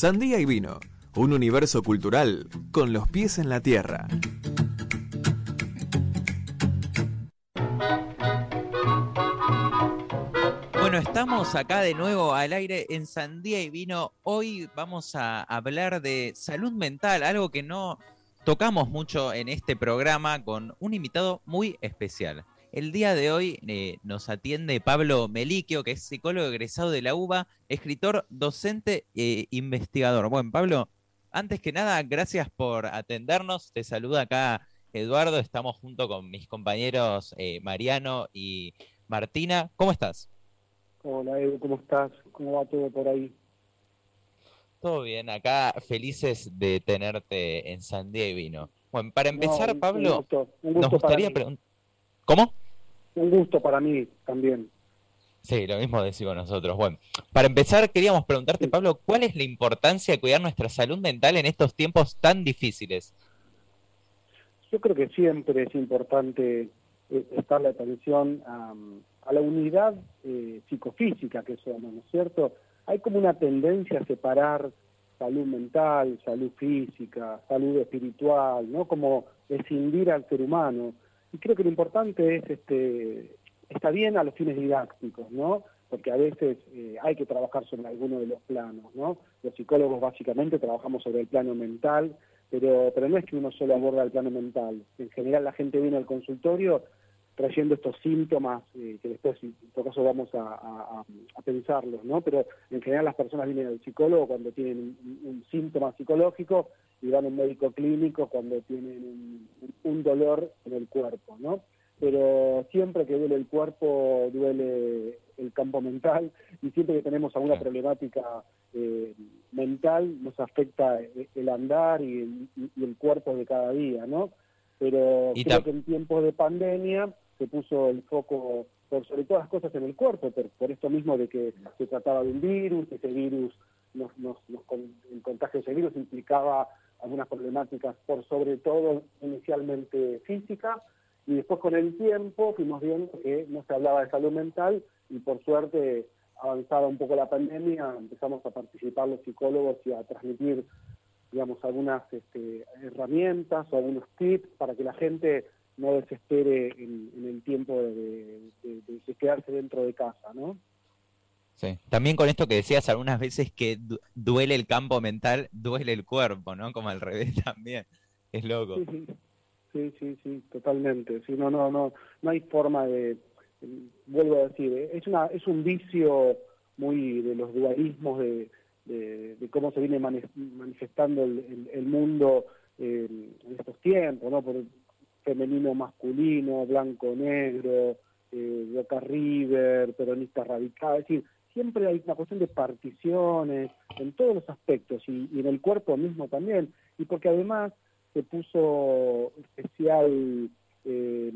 Sandía y Vino, un universo cultural con los pies en la tierra. Bueno, estamos acá de nuevo al aire en Sandía y Vino. Hoy vamos a hablar de salud mental, algo que no tocamos mucho en este programa con un invitado muy especial. El día de hoy eh, nos atiende Pablo Meliquio, que es psicólogo egresado de la UBA, escritor, docente e investigador. Bueno, Pablo, antes que nada, gracias por atendernos. Te saluda acá Eduardo. Estamos junto con mis compañeros eh, Mariano y Martina. ¿Cómo estás? Hola Edu, ¿cómo estás? ¿Cómo va todo por ahí? Todo bien, acá felices de tenerte en y Vino. Bueno, para empezar, Pablo, nos gustaría preguntar... ¿Cómo? Un gusto para mí también. Sí, lo mismo decimos nosotros. Bueno, para empezar, queríamos preguntarte, Pablo, ¿cuál es la importancia de cuidar nuestra salud mental en estos tiempos tan difíciles? Yo creo que siempre es importante eh, estar la atención a, la unidad eh, psicofísica que somos, ¿no es cierto? Hay como una tendencia a separar salud mental, salud física, salud espiritual, ¿no? Como escindir al ser humano. Y creo que lo importante es, este, está bien a los fines didácticos, ¿no? Porque a veces eh, hay que trabajar sobre alguno de los planos, ¿no? Los psicólogos básicamente trabajamos sobre el plano mental, pero, pero no es que uno solo aborda el plano mental. En general la gente viene al consultorio trayendo estos síntomas, eh, que después en todo caso vamos a, pensarlos, ¿no? Pero en general las personas vienen al psicólogo cuando tienen un, síntoma psicológico y van a un médico clínico cuando tienen un, dolor en el cuerpo, ¿no? Pero siempre que duele el cuerpo, duele el campo mental y siempre que tenemos alguna problemática eh, mental nos afecta el andar y el, cuerpo de cada día, ¿no? Pero creo que en tiempos de pandemia se puso el foco por sobre todas las cosas en el cuerpo, por, esto mismo de que se trataba de un virus, ese virus, nos, nos, el contagio de ese virus implicaba algunas problemáticas, por sobre todo inicialmente física, y después con el tiempo fuimos viendo que no se hablaba de salud mental y por suerte avanzada un poco la pandemia, empezamos a participar los psicólogos y a transmitir, digamos, algunas este, herramientas o algunos tips para que la gente no desespere en, el tiempo de, quedarse dentro de casa, ¿no? Sí. También con esto que decías algunas veces que duele el campo mental, duele el cuerpo, ¿no? Como al revés también. Es loco. Sí, sí, sí, totalmente. Sí, no, no, no, no hay forma de, vuelvo a decir, ¿eh? es una, es un vicio muy de los dualismos de, de, cómo se viene manifestando el, mundo en estos tiempos, ¿no? Por, femenino masculino, blanco negro, eh, River, peronista radical, es decir, siempre hay una cuestión de particiones en todos los aspectos y, en el cuerpo mismo también, y porque además se puso especial, eh,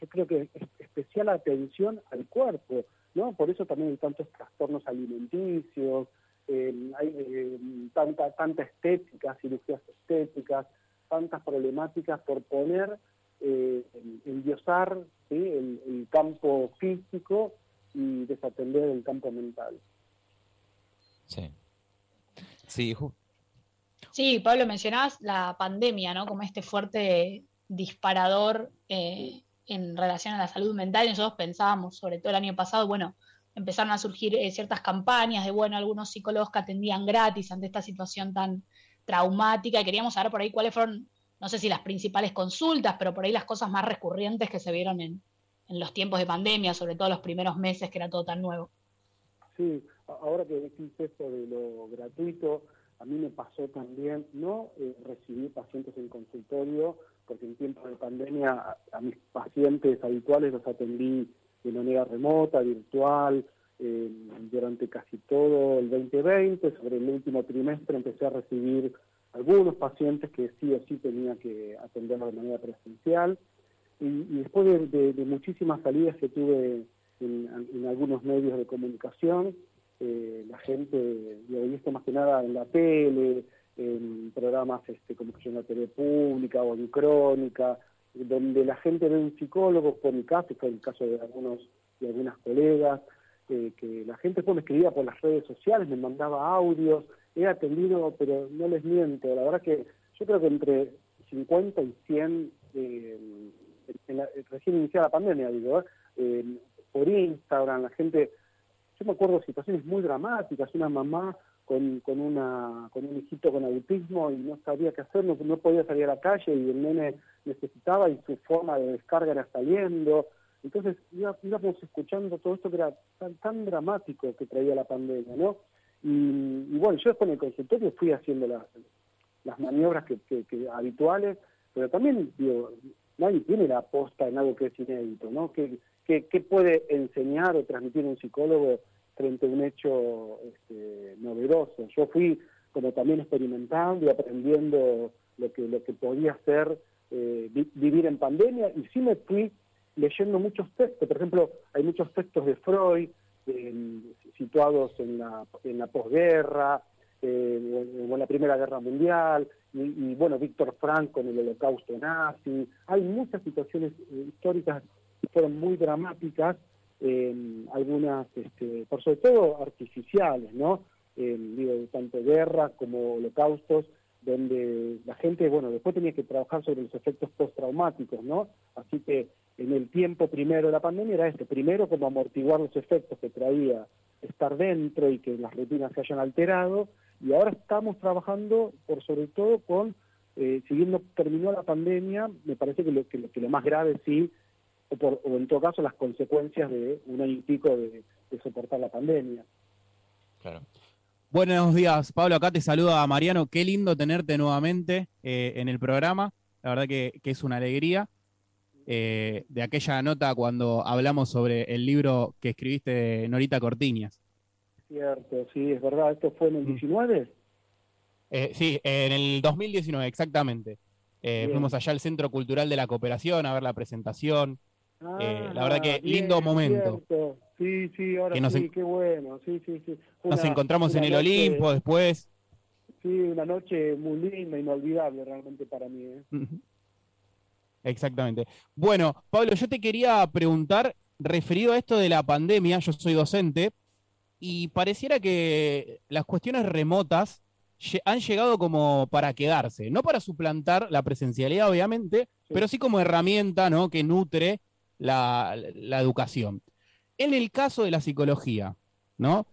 yo creo que especial atención al cuerpo, ¿no? Por eso también hay tantos trastornos alimenticios, eh, hay eh, tanta, tanta estética, cirugías estéticas, tantas problemáticas por poner, eh, endiosar el, el, campo físico y desatender el campo mental. Sí. Sí, sí Pablo, mencionabas la pandemia, ¿no? Como este fuerte disparador eh, en relación a la salud mental. nosotros pensábamos, sobre todo el año pasado, bueno, empezaron a surgir eh, ciertas campañas de, bueno, algunos psicólogos que atendían gratis ante esta situación tan traumática y queríamos saber por ahí cuáles fueron, no sé si las principales consultas, pero por ahí las cosas más recurrentes que se vieron en, en los tiempos de pandemia, sobre todo los primeros meses que era todo tan nuevo. Sí, ahora que decís esto de lo gratuito, a mí me pasó también, no eh, recibí pacientes en consultorio, porque en tiempos de pandemia a, mis pacientes habituales los atendí de manera remota, virtual, eh, durante casi todo el 2020, sobre el último trimestre empecé a recibir algunos pacientes que sí o sí tenía que atenderlo de manera presencial. Y, después de, muchísimas salidas que tuve en, algunos medios de comunicación, eh, la gente, y he visto más que nada en la tele, en programas este, como en la tele pública o en crónica, donde la gente ve un psicólogo, por mi caso, fue el caso de algunos de algunas colegas, eh, que la gente después me escribía por las redes sociales, me mandaba audios, he atendido, pero no les miento, la verdad que yo creo que entre 50 y 100, eh, recién iniciada la pandemia, digo, eh, por Instagram, la gente, yo me acuerdo de situaciones muy dramáticas, una mamá con, con, una, con un hijito con autismo y no sabía qué hacer, no, podía salir a la calle y el nene necesitaba y su forma de descarga era saliendo. Entonces íbamos escuchando todo esto que era tan, tan dramático que traía la pandemia, ¿no? Y, bueno, yo en el consultorio fui haciendo las, las maniobras que, habituales, pero también, digo, nadie tiene la aposta en algo que es inédito, ¿no? ¿Qué, puede enseñar o transmitir un psicólogo frente a un hecho este, novedoso? Yo fui como también experimentando y aprendiendo lo que, lo que podía ser eh, vivir en pandemia y sí me fui leyendo muchos textos, por ejemplo, hay muchos textos de Freud situados en la, en la posguerra, eh, en, la Primera Guerra Mundial, y, bueno, Víctor Frank con el holocausto nazi. Hay muchas situaciones eh, históricas fueron muy dramáticas, algunas, este, por sobre todo artificiales, ¿no? digo, tanto guerra como holocaustos, donde la gente, bueno, después tenía que trabajar sobre los efectos postraumáticos, ¿no? Así que en el tiempo primero de la pandemia era este, primero como amortiguar los efectos que traía estar dentro y que las rutinas se hayan alterado, y ahora estamos trabajando por sobre todo con, eh, si bien no terminó la pandemia, me parece que lo, que, lo más grave sí, o, por, o en todo caso las consecuencias de un año y pico de, soportar la pandemia. Claro. Buenos días, Pablo. Acá te saluda Mariano. Qué lindo tenerte nuevamente eh, en el programa. La verdad que, es una alegría. Eh, de aquella nota cuando hablamos sobre el libro que escribiste Norita Cortiñas. Cierto, sí, es verdad. ¿Esto fue en el 19? Mm. Eh, sí, en el 2019, exactamente. Eh, fuimos allá al Centro Cultural de la Cooperación a ver la presentación. La verdad que ah, lindo momento. Sí, sí, ahora sí, qué bueno. Sí, sí, sí. nos encontramos en el Olimpo después. Sí, una noche muy linda, inolvidable realmente para mí. ¿eh? Exactamente. Bueno, Pablo, yo te quería preguntar, referido a esto de la pandemia, yo soy docente, y pareciera que las cuestiones remotas han llegado como para quedarse, no para suplantar la presencialidad, obviamente, pero sí como herramienta ¿no? que nutre la, educación. En el caso de la psicología, ¿no?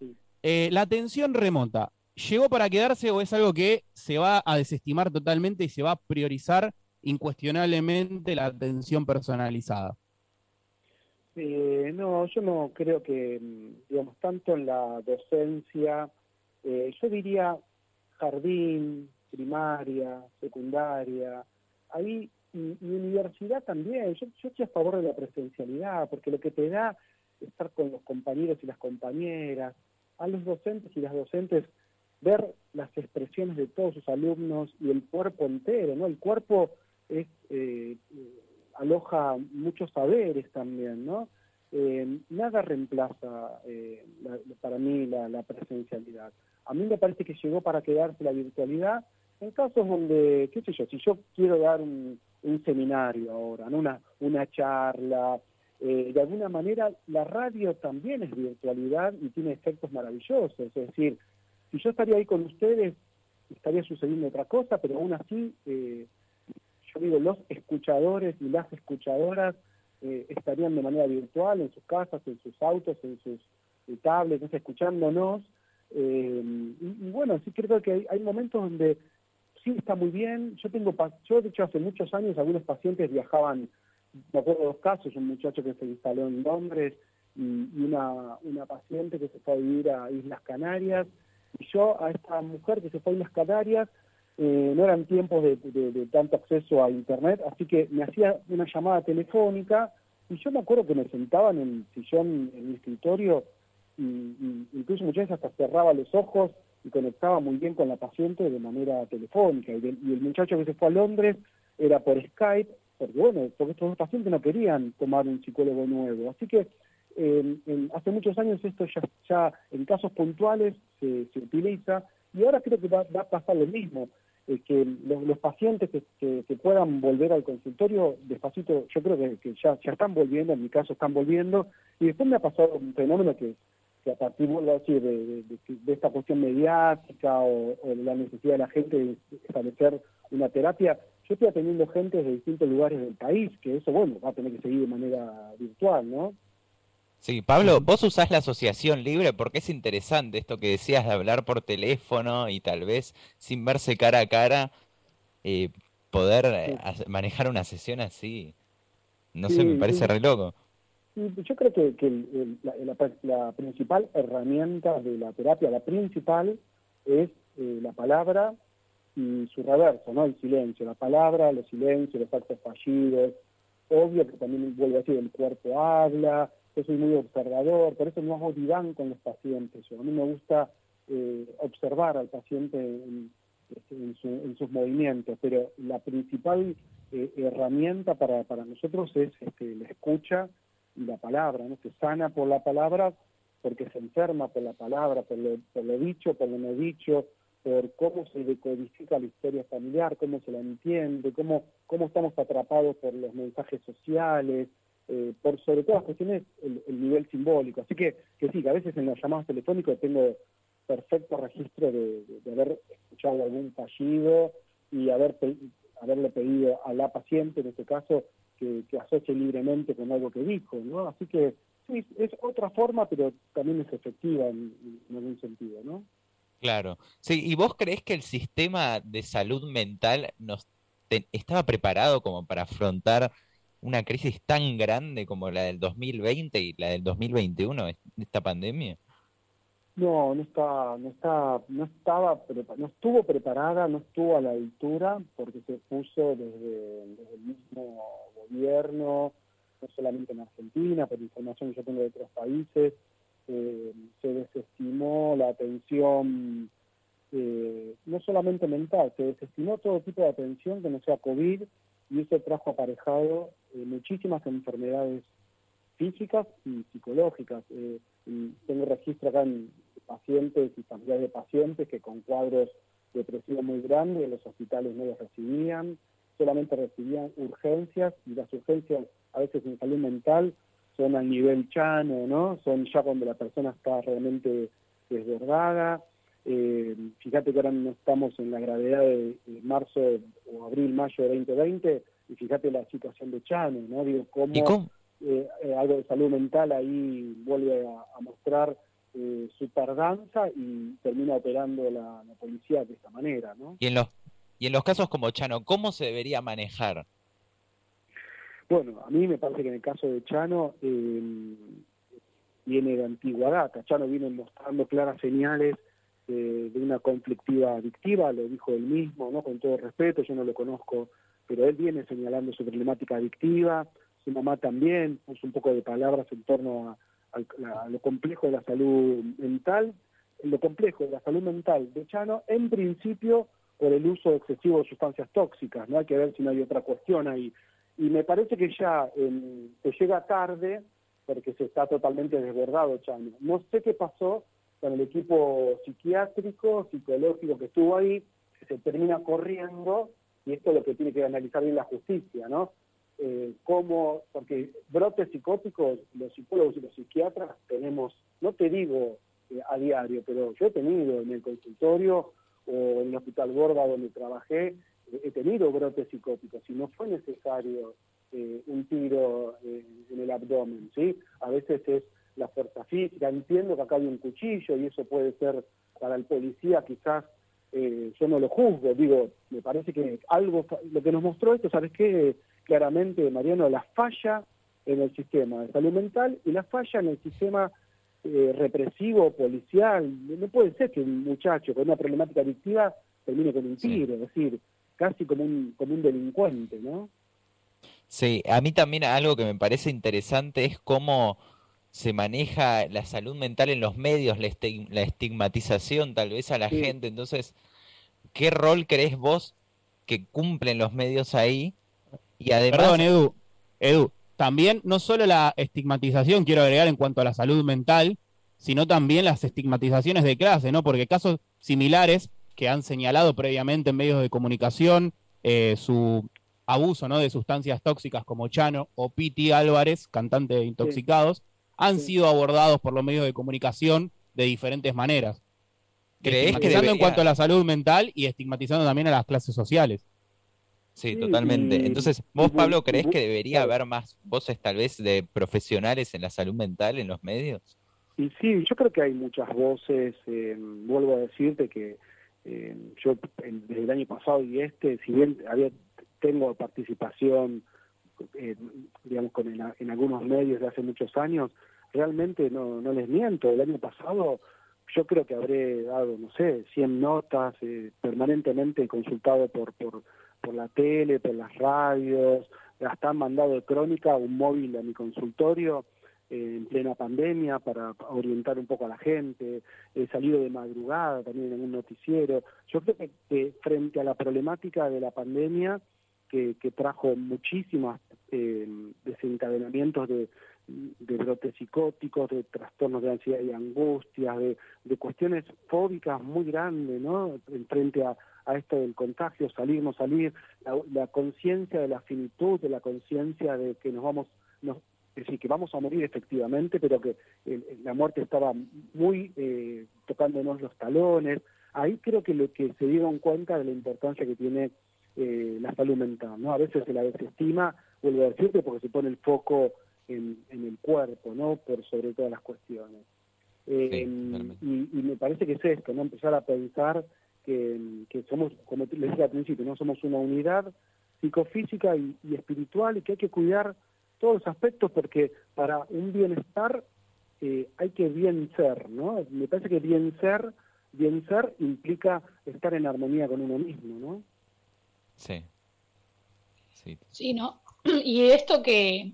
Eh, la atención remota, ¿llegó para quedarse o es algo que se va a desestimar totalmente y se va a priorizar incuestionablemente la atención personalizada. Eh, no, yo no creo que, mm, digamos, tanto en la docencia, eh, yo diría jardín, primaria, secundaria, ahí, y, universidad también, yo, yo estoy a favor de la presencialidad, porque lo que te da estar con los compañeros y las compañeras, a los docentes y las docentes ver las expresiones de todos sus alumnos y el cuerpo entero, ¿no? El cuerpo es, eh, aloja muchos saberes también, ¿no? Eh, nada reemplaza eh, para mí la, presencialidad. A mí me parece que llegó para quedarse la virtualidad en casos donde, qué sé yo, si yo quiero dar un, seminario ahora, ¿no? una, charla, de alguna manera la radio también es virtualidad y tiene efectos maravillosos, es decir, si yo estaría ahí con ustedes, estaría sucediendo otra cosa, pero aún así digo, los escuchadores y las escuchadoras eh, estarían de manera virtual en sus casas, en sus autos, en sus eh, tablets, escuchándonos. Eh, y, bueno, sí creo que hay, momentos donde está muy bien. Yo tengo, yo de hecho hace muchos años algunos pacientes viajaban, me acuerdo dos casos, un muchacho que se instaló en Londres y, una, una paciente que se fue a vivir a Islas Canarias. Y yo a esta mujer que se fue a Islas Canarias, eh, no eran tiempos de, tanto acceso a internet, así que me hacía una llamada telefónica y yo me acuerdo que me sentaba en el sillón, en mi escritorio, y, incluso muchas veces hasta cerraba los ojos y conectaba muy bien con la paciente de manera telefónica. Y, el muchacho que se fue a Londres era por Skype, porque bueno, porque estos dos pacientes no querían tomar un psicólogo nuevo. Así que hace muchos años esto ya, ya en casos puntuales se, utiliza y ahora creo que va, va a pasar lo mismo. Eh, que los, pacientes que, puedan volver al consultorio, despacito, yo creo que, ya, ya están volviendo, en mi caso están volviendo, y después me ha pasado un fenómeno que a partir decir, de, de, esta cuestión mediática o, de la necesidad de la gente de establecer una terapia, yo estoy atendiendo gente de distintos lugares del país, que eso, bueno, va a tener que seguir de manera virtual, ¿no? Sí, Pablo, vos usás la asociación libre porque es interesante esto que decías de hablar por teléfono y tal vez sin verse cara a cara eh, poder eh, manejar una sesión así. No sé, me parece re loco. Yo creo que, la, principal herramienta de la terapia, la principal, es eh, la palabra y su reverso, ¿no? El silencio, la palabra, los silencios, los actos fallidos. Obvio que también vuelvo a decir, el cuerpo habla, yo soy muy observador, por eso no hago diván con los pacientes. A mí me gusta eh, observar al paciente en, sus movimientos, pero la principal eh, herramienta para, para nosotros es este, la escucha la palabra, ¿no? Se sana por la palabra porque se enferma por la palabra, por lo, dicho, por lo no dicho, por cómo se decodifica la historia familiar, cómo se la entiende, cómo, cómo estamos atrapados por los mensajes sociales, eh, por sobre todas las cuestiones el, nivel simbólico. Así que, que sí, que a veces en los llamados telefónicos tengo perfecto registro de, haber escuchado algún fallido y haber haberle pedido a la paciente, en este caso, que, asocie libremente con algo que dijo, ¿no? Así que sí, es otra forma, pero también es efectiva en, algún sentido, ¿no? Claro. Sí, ¿y vos crees que el sistema de salud mental nos estaba preparado como para afrontar una crisis tan grande como la del 2020 y la del 2021, esta pandemia? No, no está, no está, no estaba, no estuvo preparada, no estuvo a la altura porque se puso desde, el mismo gobierno, no solamente en Argentina, por información que yo tengo de otros países, eh, se desestimó la atención, eh, no solamente mental, se desestimó todo tipo de atención que no sea COVID y eso trajo aparejado eh, muchísimas enfermedades físicas y psicológicas. tengo registro acá en pacientes y familiares de pacientes que con cuadros depresivos muy grandes los hospitales no los recibían, solamente recibían urgencias y las urgencias a veces en salud mental son al nivel chano, ¿no? Son ya cuando la persona está realmente desbordada. Eh, fíjate que ahora no estamos en la gravedad de, marzo o abril, mayo de 2020 y fíjate la situación de Chano, ¿no? Digo, cómo, eh, eh, algo de salud mental ahí vuelve a mostrar eh, su tardanza y termina operando la, policía de esta manera, ¿no? Y en los y en los casos como Chano, ¿cómo se debería manejar? Bueno, a mí me parece que en el caso de Chano eh, viene de antigua data. Chano viene mostrando claras señales de una conflictiva adictiva, lo dijo él mismo, ¿no? Con todo respeto, yo no lo conozco, pero él viene señalando su problemática adictiva, su mamá también puso un poco de palabras en torno a, a, lo complejo de la salud mental, lo complejo de la salud mental de Chano, en principio por el uso excesivo de sustancias tóxicas, no hay que ver si no hay otra cuestión ahí. Y me parece que ya se llega tarde porque se está totalmente desbordado Chano. No sé qué pasó con el equipo psiquiátrico, psicológico que estuvo ahí, que se termina corriendo, y esto es lo que tiene que analizar bien la justicia, ¿no? Eh, cómo, porque brotes psicóticos, los psicólogos y los psiquiatras tenemos, no te digo eh, a diario, pero yo he tenido en el consultorio o en el hospital Gorda donde trabajé, he tenido brotes psicóticos y no fue necesario eh, un tiro eh, en el abdomen, ¿sí? A veces es la fuerza física, entiendo que acá hay un cuchillo y eso puede ser para el policía quizás yo no lo juzgo, digo, me parece que algo, lo que nos mostró esto, ¿sabes qué? claramente, Mariano, la falla en el sistema de salud mental y la falla en el sistema eh, represivo, policial. No puede ser que un muchacho con una problemática adictiva termine con un tiro, es decir, casi como un, como un delincuente, ¿no? Sí, a mí también algo que me parece interesante es cómo se maneja la salud mental en los medios, la, estigmatización tal vez a la gente. Entonces, ¿qué rol crees vos que cumplen los medios ahí y además... Perdón, Edu, Edu, también no solo la estigmatización, quiero agregar en cuanto a la salud mental, sino también las estigmatizaciones de clase, ¿no? Porque casos similares que han señalado previamente en medios de comunicación eh, su abuso ¿no? de sustancias tóxicas como Chano o Piti Álvarez, cantante de Intoxicados, han sido abordados por los medios de comunicación de diferentes maneras. estigmatizando en cuanto a la salud mental y estigmatizando también a las clases sociales. Sí, totalmente. Entonces, vos, Pablo, crees que debería haber más voces tal vez de profesionales en la salud mental en los medios? Y sí, yo creo que hay muchas voces. Eh, vuelvo a decirte que eh, yo desde el año pasado y este, si bien había, tengo participación, eh, digamos, con en, algunos medios de hace muchos años, realmente no, no les miento. El año pasado yo creo que habré dado, no sé, 100 notas, permanentemente consultado por, por por la tele, por las radios, hasta han mandado de crónica un móvil a mi consultorio eh, en plena pandemia para orientar un poco a la gente, he salido de madrugada también en un noticiero. Yo creo que, frente a la problemática de la pandemia, que, trajo muchísimos eh, desencadenamientos de, brotes psicóticos, de trastornos de ansiedad y angustia, de, de cuestiones fóbicas muy grandes, ¿no? En frente a, esto del contagio, salir, no salir, la, conciencia de la finitud, de la conciencia de que nos vamos, nos, es decir, que vamos a morir efectivamente, pero que la muerte estaba muy eh, tocándonos los talones. Ahí creo que lo que se dieron cuenta de la importancia que tiene eh, la salud mental, ¿no? A veces se la desestima, vuelvo a decirte, porque se pone el foco en, el cuerpo, ¿no? Por sobre todas las cuestiones. Eh, y, y, me parece que es esto, ¿no? Empezar a pensar que, somos, como les decía al principio, no somos una unidad psicofísica y, espiritual y que hay que cuidar todos los aspectos porque para un bienestar eh, hay que bien ser, ¿no? Me parece que bien ser, bien ser implica estar en armonía con uno mismo, ¿no? Sí. Sí, sí ¿no? Y esto que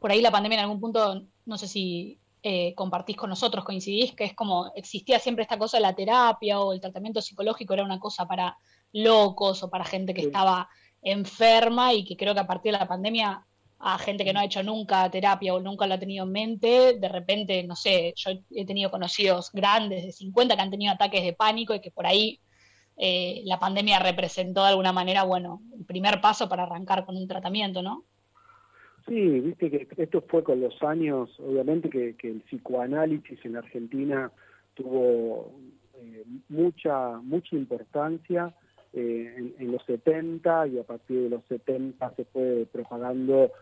por ahí la pandemia en algún punto, no sé si eh, compartís con nosotros, coincidís, que es como existía siempre esta cosa de la terapia o el tratamiento psicológico era una cosa para locos o para gente que estaba enferma y que creo que a partir de la pandemia a gente que no ha hecho nunca terapia o nunca lo ha tenido en mente, de repente, no sé, yo he tenido conocidos grandes de 50 que han tenido ataques de pánico y que por ahí eh, la pandemia representó de alguna manera, bueno, el primer paso para arrancar con un tratamiento, ¿no? Sí, viste que esto fue con los años, obviamente que, el psicoanálisis en Argentina tuvo eh, mucha mucha importancia eh, en, los 70 y a partir de los 70 se fue propagando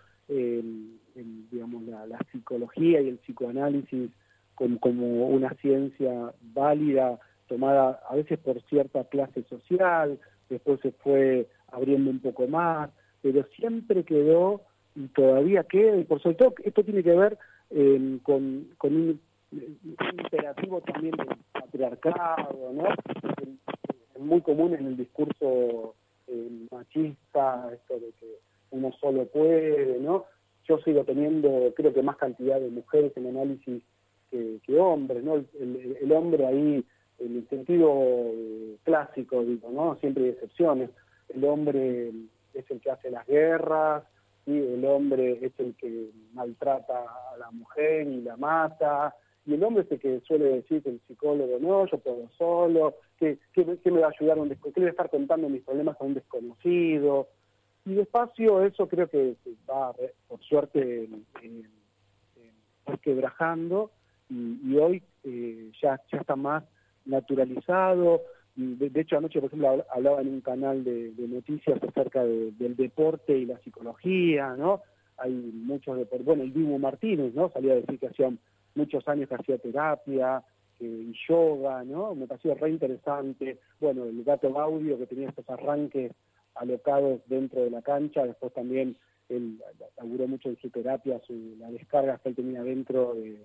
digamos la, psicología y el psicoanálisis como, como una ciencia válida tomada a veces por cierta clase social, después se fue abriendo un poco más, pero siempre quedó y todavía queda, y por sobre todo esto tiene que ver eh, con, con un, imperativo también del patriarcado, ¿no? Es muy común en el discurso eh, machista, esto de que uno solo puede, ¿no? Yo sigo teniendo, creo que más cantidad de mujeres en análisis que, hombres, ¿no? El, el, hombre ahí, en el sentido eh, clásico, digo, ¿no? Siempre hay excepciones. El hombre es el que hace las guerras, el hombre es el que maltrata a la mujer y la mata, y el hombre es el que suele decir que el psicólogo no, yo puedo solo, que, me va a ayudar, un que le estar contando mis problemas a un desconocido. Y despacio eso creo que va, por suerte, eh, quebrajando y, hoy eh, ya, ya está más naturalizado, de, hecho, anoche, por ejemplo, hablaba en un canal de, noticias acerca del deporte y la psicología, ¿no? Hay muchos deportes. Bueno, el Dibu Martínez, ¿no? Salía a decir que hacía muchos años que hacía terapia yoga, ¿no? Me pareció re interesante. Bueno, el gato Gaudio, que tenía estos arranques alocados dentro de la cancha, después también él laburó mucho en su terapia, su, las descargas que él tenía dentro de,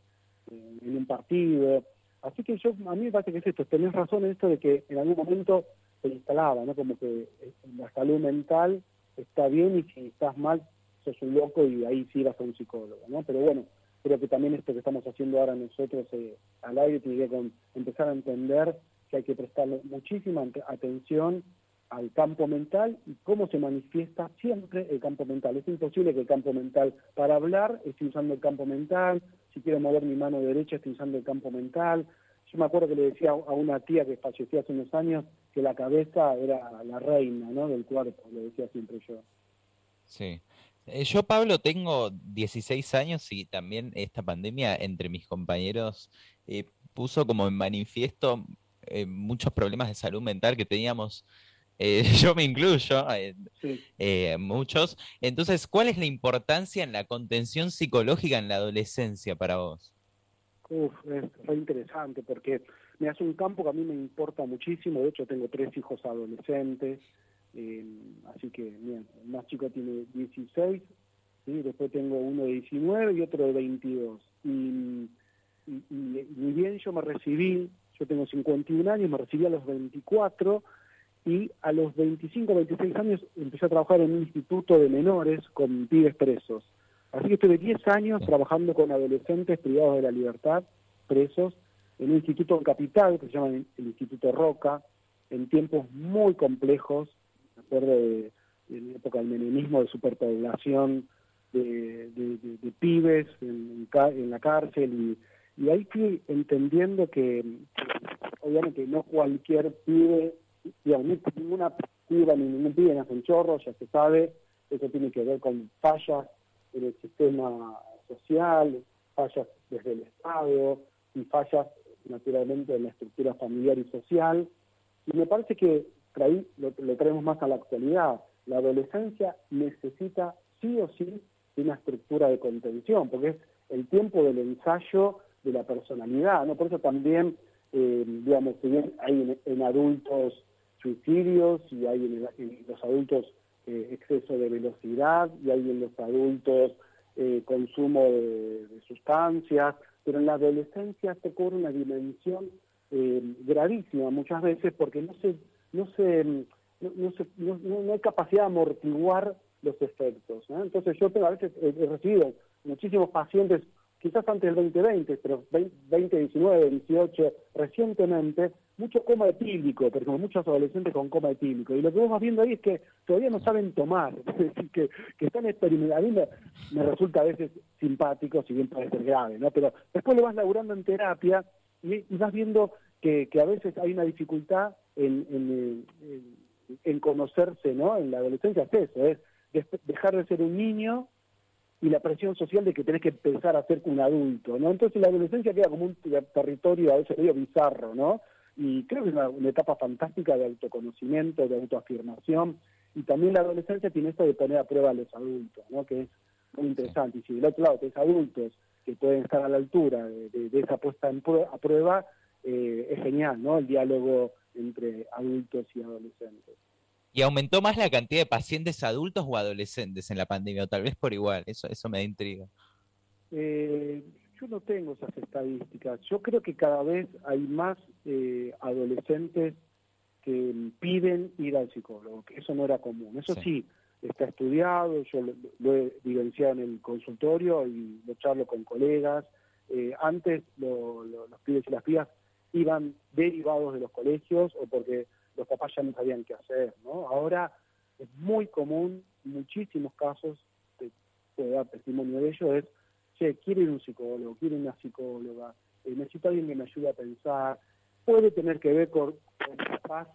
en un partido. Así que yo, a mí me parece que es esto, tenés razón en esto de que en algún momento se instalaba, ¿no? Como que eh, la salud mental está bien y si estás mal, sos un loco y ahí sí vas a un psicólogo, ¿no? Pero bueno, creo que también esto que estamos haciendo ahora nosotros eh, al aire tiene que empezar a entender que hay que prestarle muchísima atención al campo mental y cómo se manifiesta siempre el campo mental. Es imposible que el campo mental, para hablar, esté usando el campo mental, si quiero mover mi mano derecha estoy usando el campo mental. Yo me acuerdo que le decía a una tía que falleció hace unos años que la cabeza era la reina ¿no? del cuerpo, le decía siempre yo. Sí. Eh, yo, Pablo, tengo 16 años y también esta pandemia entre mis compañeros eh, puso como en manifiesto eh, muchos problemas de salud mental que teníamos. yo me incluyo, muchos. Entonces, ¿cuál es la importancia en la contención psicológica en la adolescencia para vos? Uf, es interesante porque me hace un campo que a mí me importa muchísimo. De hecho, tengo tres hijos adolescentes. Eh, así que, bien, el más chico tiene 16, después tengo uno de 19 y otro de 22. Y, y, bien yo me recibí, yo tengo 51 años, me recibí a los 24 y a los 25, 26 años empecé a trabajar en un instituto de menores con pibes presos. Así que estuve 10 años trabajando con adolescentes privados de la libertad, presos, en un instituto en Capital que se llama el Instituto Roca, en tiempos muy complejos, me acuerdo de, la época del menemismo, de superpoblación de, de, pibes en, la cárcel, y, y ahí fui entendiendo que, obviamente, no cualquier pibe, digamos, ninguna piba ni ningún pibe nace en chorro, ya se sabe, eso tiene que ver con fallas en el sistema social, fallas desde el Estado y fallas naturalmente en la estructura familiar y social. Y me parece que traí, lo, traemos más a la actualidad. La adolescencia necesita sí o sí una estructura de contención, porque es el tiempo del ensayo de la personalidad, ¿no? Por eso también, eh, digamos, si bien hay en, adultos suicidios y hay en, los adultos eh, exceso de velocidad y hay en los adultos eh, consumo de, sustancias, pero en la adolescencia se cobra una dimensión eh, gravísima muchas veces porque no se no se no, no, hay capacidad de amortiguar los efectos. Entonces yo a veces he, recibido muchísimos pacientes, quizás antes del 2020, pero 2019, 18, recientemente, mucho coma etílico, pero muchos adolescentes con coma etílico. Y lo que vamos viendo ahí es que todavía no saben tomar, es decir, que, están experimentando. A mí me, resulta a veces simpático, si bien puede ser grave, ¿no? Pero después lo vas laburando en terapia y, vas viendo que, a veces hay una dificultad en, en, conocerse, ¿no? En la adolescencia es eso, es dejar de ser un niño y la presión social de que tenés que empezar a ser un adulto, ¿no? Entonces la adolescencia queda como un territorio a veces medio bizarro, ¿no? Y creo que es una, etapa fantástica de autoconocimiento, de autoafirmación, y también la adolescencia tiene esto de poner a prueba a los adultos, ¿no? que es muy interesante. Y si del otro lado tenés adultos que pueden estar a la altura de, esa puesta en a prueba, eh, es genial, ¿no? El diálogo entre adultos y adolescentes. ¿Y aumentó más la cantidad de pacientes adultos o adolescentes en la pandemia? O tal vez por igual, eso, eso me da intriga. Eh, yo no tengo esas estadísticas. Yo creo que cada vez hay más eh, adolescentes que piden ir al psicólogo, que eso no era común. Eso sí, está estudiado, yo lo, he vivenciado en el consultorio y lo charlo con colegas. Eh, antes los pibes y las pibas iban derivados de los colegios o porque los papás ya no sabían qué hacer. ¿no? Ahora es muy común, muchísimos casos, te puedo dar testimonio de ello, es che, quiero un psicólogo, quiero una psicóloga, eh, necesito alguien que me ayude a pensar. Puede tener que ver con, papás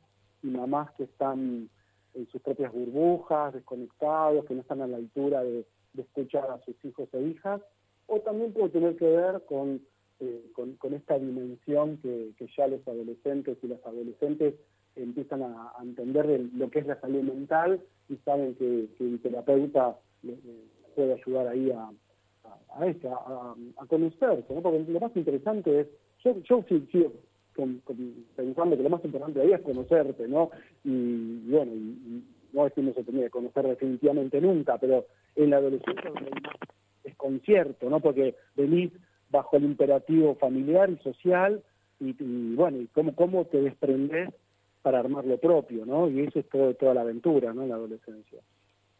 y mamás que están en sus propias burbujas, desconectados, que no están a la altura de, escuchar a sus hijos e hijas, o también puede tener que ver con, eh, con, esta dimensión que, ya los adolescentes y las adolescentes empiezan a, entender de lo que es la salud mental y saben que el terapeuta puede ayudar ahí a, a, esta, a, a ¿no? porque lo más interesante es, yo, yo sí, pensando que lo más importante ahí es conocerte, ¿no? Y, bueno, no es que no se tenía que conocer definitivamente nunca, pero en la adolescencia es más desconcierto, ¿no? Porque venís bajo el imperativo familiar y social y, bueno, y cómo, cómo te desprendes para armar lo propio, ¿no? Y eso es todo, toda la aventura, ¿no? En la adolescencia.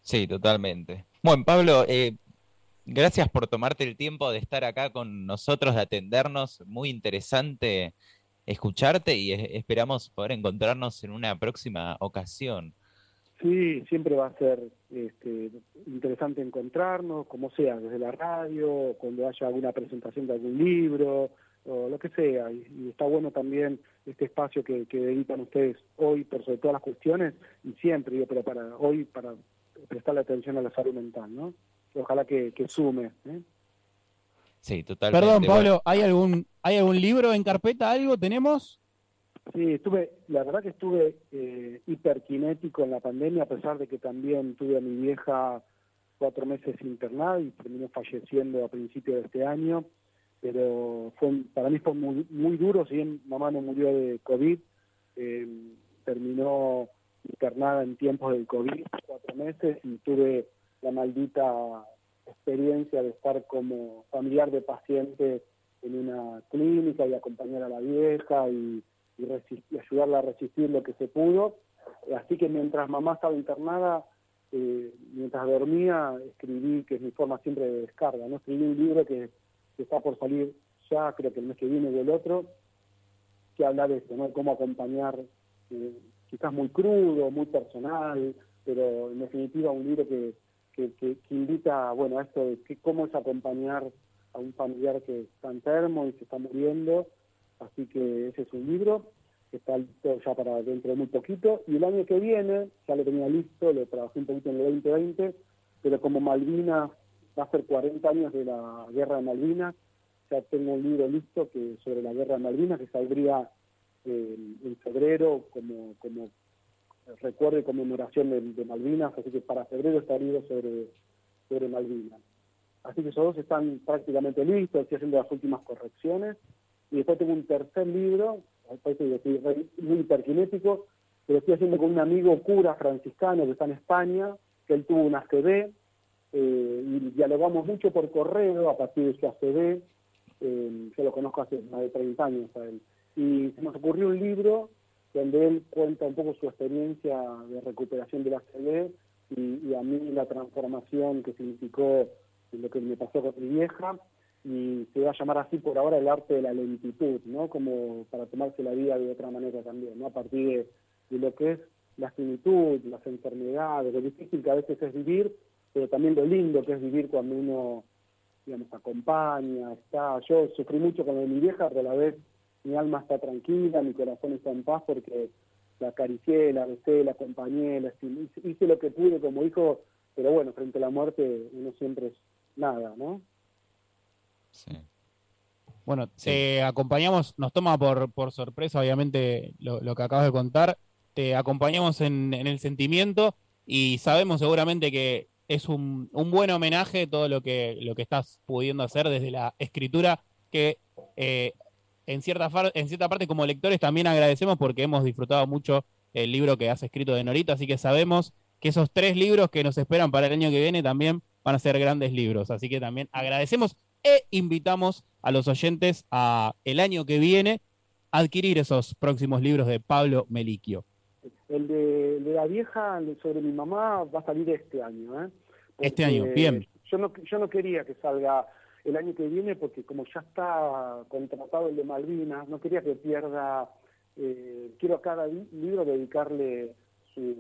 Sí, totalmente. Bueno, Pablo, eh, Gracias por tomarte el tiempo de estar acá con nosotros, de atendernos. Muy interesante escucharte y esperamos poder encontrarnos en una próxima ocasión. Sí, siempre va a ser este, interesante encontrarnos, como sea, desde la radio, cuando haya alguna presentación de algún libro, o lo que sea. Y, está bueno también este espacio que, dedican ustedes hoy por sobre todas las cuestiones, y siempre, digo, pero para hoy, para prestarle atención a la salud mental, ¿no? Ojalá que, sume. ¿eh? Sí, totalmente. Perdón, Pablo, ¿hay algún, ¿hay algún libro en carpeta? ¿Algo tenemos? Sí, estuve, la verdad que estuve eh, hiperkinético en la pandemia, a pesar de que también tuve a mi vieja cuatro meses internada y terminó falleciendo a principios de este año, pero fue, para mí fue muy, muy duro, si bien mamá no murió de COVID, eh, terminó internada en tiempos del COVID, cuatro meses, y tuve la maldita experiencia de estar como familiar de paciente en una clínica y acompañar a la vieja y y, ayudarla a resistir lo que se pudo. Así que mientras mamá estaba internada, eh, mientras dormía, escribí, que es mi forma siempre de descarga, ¿no? Escribí un libro que, está por salir ya, creo que el mes que viene o el otro, que habla de ¿no? Cómo acompañar, eh, quizás muy crudo, muy personal, pero en definitiva un libro que, que, invita, bueno, a esto de que, cómo es acompañar a un familiar que está enfermo y se está muriendo, Así que ese es un libro que está listo ya para dentro de muy poquito. Y el año que viene, ya lo tenía listo, lo trabajé un poquito en el 2020, pero como Malvinas va a ser 40 años de la guerra de Malvinas, ya tengo un libro listo que sobre la guerra de Malvinas que saldría eh, en febrero como, como recuerdo y conmemoración de, Malvinas, así que para febrero libro sobre, sobre Malvinas. Así que esos dos están prácticamente listos, estoy haciendo las últimas correcciones y después tengo un tercer libro, parece que muy hiperkinético, que lo estoy haciendo con un amigo cura franciscano que está en España, que él tuvo un ACB, eh, y dialogamos mucho por correo a partir de su ACB, eh, yo lo conozco hace más de 30 años a él, y se nos ocurrió un libro donde él cuenta un poco su experiencia de recuperación del ACB y, y a mí la transformación que significó lo que me pasó con mi vieja, y se va a llamar así por ahora el arte de la lentitud, ¿no? Como para tomarse la vida de otra manera también, ¿no? A partir de, lo que es la finitud, las enfermedades, lo difícil que a veces es vivir, pero también lo lindo que es vivir cuando uno, digamos, acompaña, está. Yo sufrí mucho con mi vieja, pero a la vez mi alma está tranquila, mi corazón está en paz porque la acaricié, la besé, la acompañé, la hice lo que pude como hijo, pero bueno, frente a la muerte uno siempre es nada, ¿no? Bueno, te acompañamos, nos toma por, por sorpresa, obviamente, lo, que acabas de contar. Te acompañamos en, el sentimiento y sabemos seguramente que es un, buen homenaje todo lo que, lo que estás pudiendo hacer desde la escritura, que eh, en, cierta en cierta parte como lectores también agradecemos porque hemos disfrutado mucho el libro que has escrito de Norita, así que sabemos que esos tres libros que nos esperan para el año que viene también van a ser grandes libros. Así que también agradecemos e invitamos a los oyentes a el año que viene adquirir esos próximos libros de Pablo Meliquio. El de, la vieja sobre mi mamá va a salir este año. ¿eh? este año, bien. Yo no, yo no quería que salga el año que viene porque como ya está contratado el de Malvinas, no quería que pierda, eh, quiero a cada libro dedicarle su,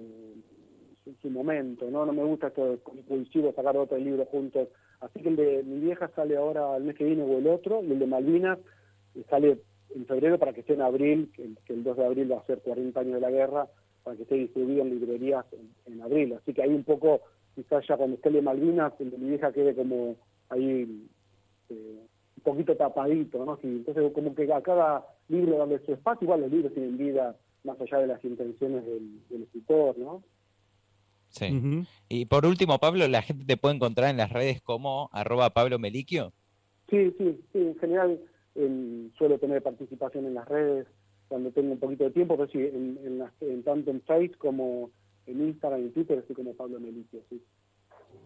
su, momento, ¿no? No me gusta esto de sacar otro libro juntos Así que el de mi vieja sale ahora el mes que viene o el otro, el de Malvinas sale en febrero para que esté en abril, que, el 2 de abril va a ser 40 años de la guerra, para que esté distribuido en librerías en, abril. Así que ahí un poco, quizás ya cuando esté el de Malvinas, el de mi vieja quede como ahí eh, un poquito tapadito, ¿no? entonces como que a cada libro darle su espacio, igual los libros tienen vida más allá de las intenciones del, del escritor, ¿no? Sí. Y por último, Pablo, ¿la gente te puede encontrar en las redes como arroba Pablo Meliquio? Sí, sí, sí. En general suelo tener participación en las redes cuando tengo un poquito de tiempo, pero sí, en, tanto en Facebook como en Instagram y Twitter estoy como Pablo Meliquio, sí.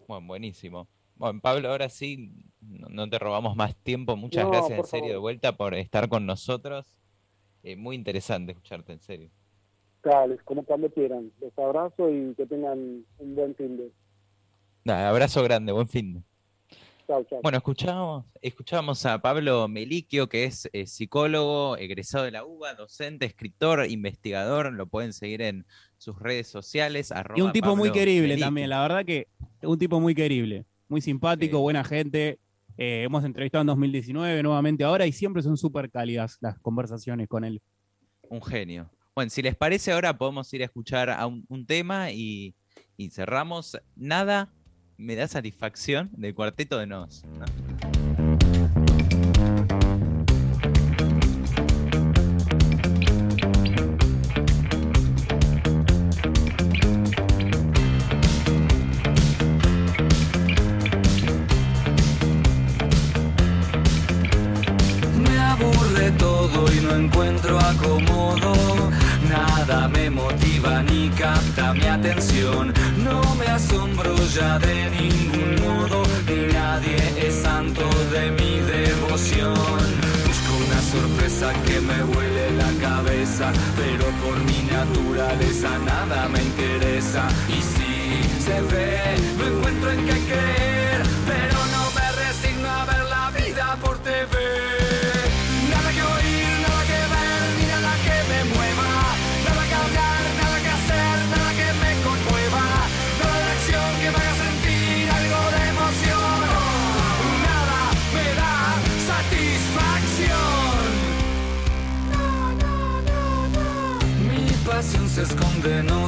Bueno, buenísimo. Bueno, Pablo, ahora sí, no te robamos más tiempo. Muchas gracias en serio de vuelta por estar con nosotros. Eh, muy interesante escucharte, en serio como cuando quieran. Les abrazo y que tengan un buen fin de. abrazo grande, buen fin de. Chao, chao. Bueno, escuchamos, escuchamos a Pablo Meliquio, que es eh, psicólogo, egresado de la UBA, docente, escritor, investigador. Lo pueden seguir en sus redes sociales. y un tipo muy querible también, la verdad que un tipo muy querible, muy simpático, buena gente. Eh, hemos entrevistado en 2019 nuevamente ahora y siempre son súper cálidas las conversaciones con él. Un genio. Bueno, si les parece, ahora podemos ir a escuchar a un, tema y, y, cerramos. Nada me da satisfacción del cuarteto de nos. ¿no? no encuentro acomodo. Nada me motiva ni capta mi atención. No me asombro ya de ningún modo, ni nadie es santo de mi devoción. Busco una sorpresa que me huele la cabeza, pero por mi naturaleza nada me interesa. Y si se ve, no encuentro en qué creer. no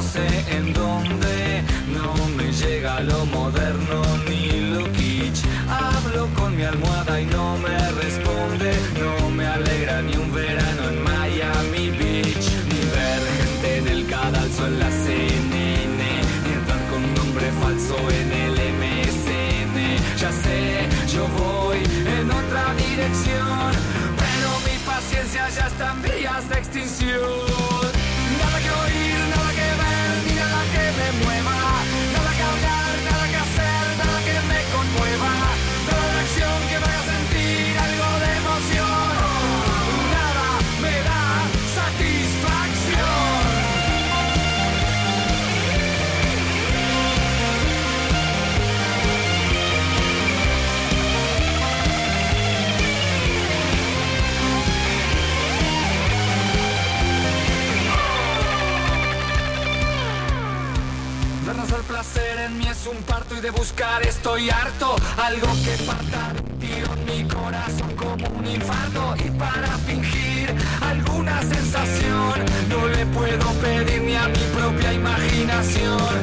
estoy harto, algo que falta un tiro en mi corazón como un infarto. Y para fingir alguna sensación no le puedo pedir ni a mi propia imaginación.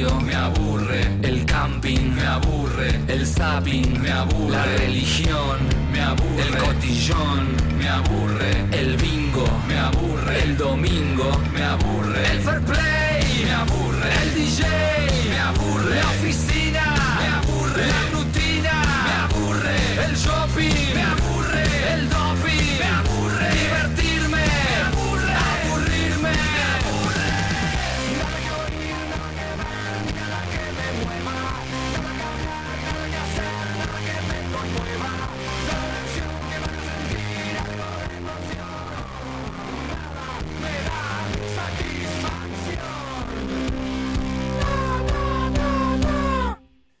me aburre, el camping me aburre, el zapping me aburre, la religión me aburre, el cotillón me aburre, el vino